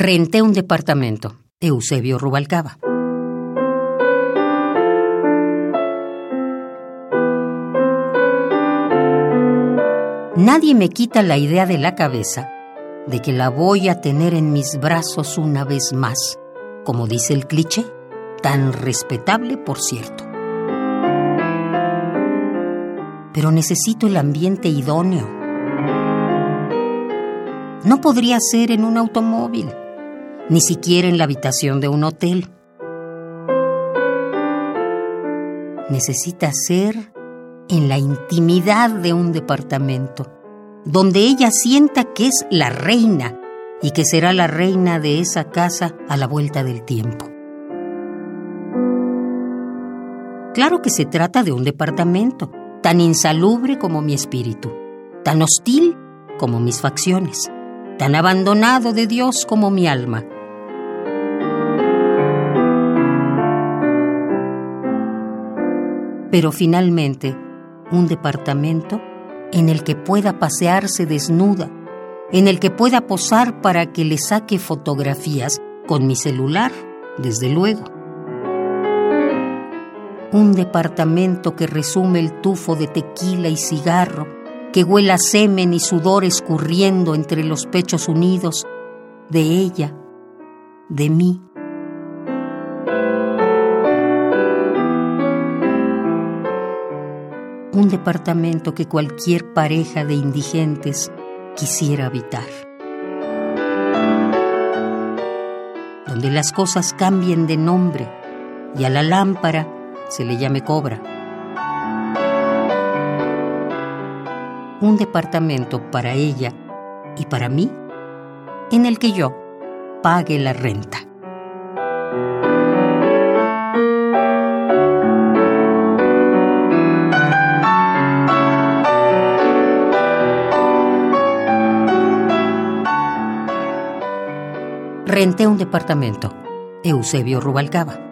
Renté un departamento. Eusebio Rubalcaba. Nadie me quita la idea de la cabeza de que la voy a tener en mis brazos una vez más, como dice el cliché, tan respetable por cierto. Pero necesito el ambiente idóneo. No podría ser en un automóvil, ni siquiera en la habitación de un hotel. Necesita ser en la intimidad de un departamento, donde ella sienta que es la reina y que será la reina de esa casa a la vuelta del tiempo. Claro que se trata de un departamento, tan insalubre como mi espíritu, tan hostil como mis facciones, tan abandonado de Dios como mi alma. Pero finalmente, un departamento en el que pueda pasearse desnuda, en el que pueda posar para que le saque fotografías con mi celular, desde luego. Un departamento que resume el tufo de tequila y cigarro, que huela semen y sudor escurriendo entre los pechos unidos de ella, de mí. Un departamento que cualquier pareja de indigentes quisiera habitar. Donde las cosas cambien de nombre y a la lámpara se le llame cobra. Un departamento para ella y para mí en el que yo pague la renta. Renté un departamento. Eusebio Rubalcaba.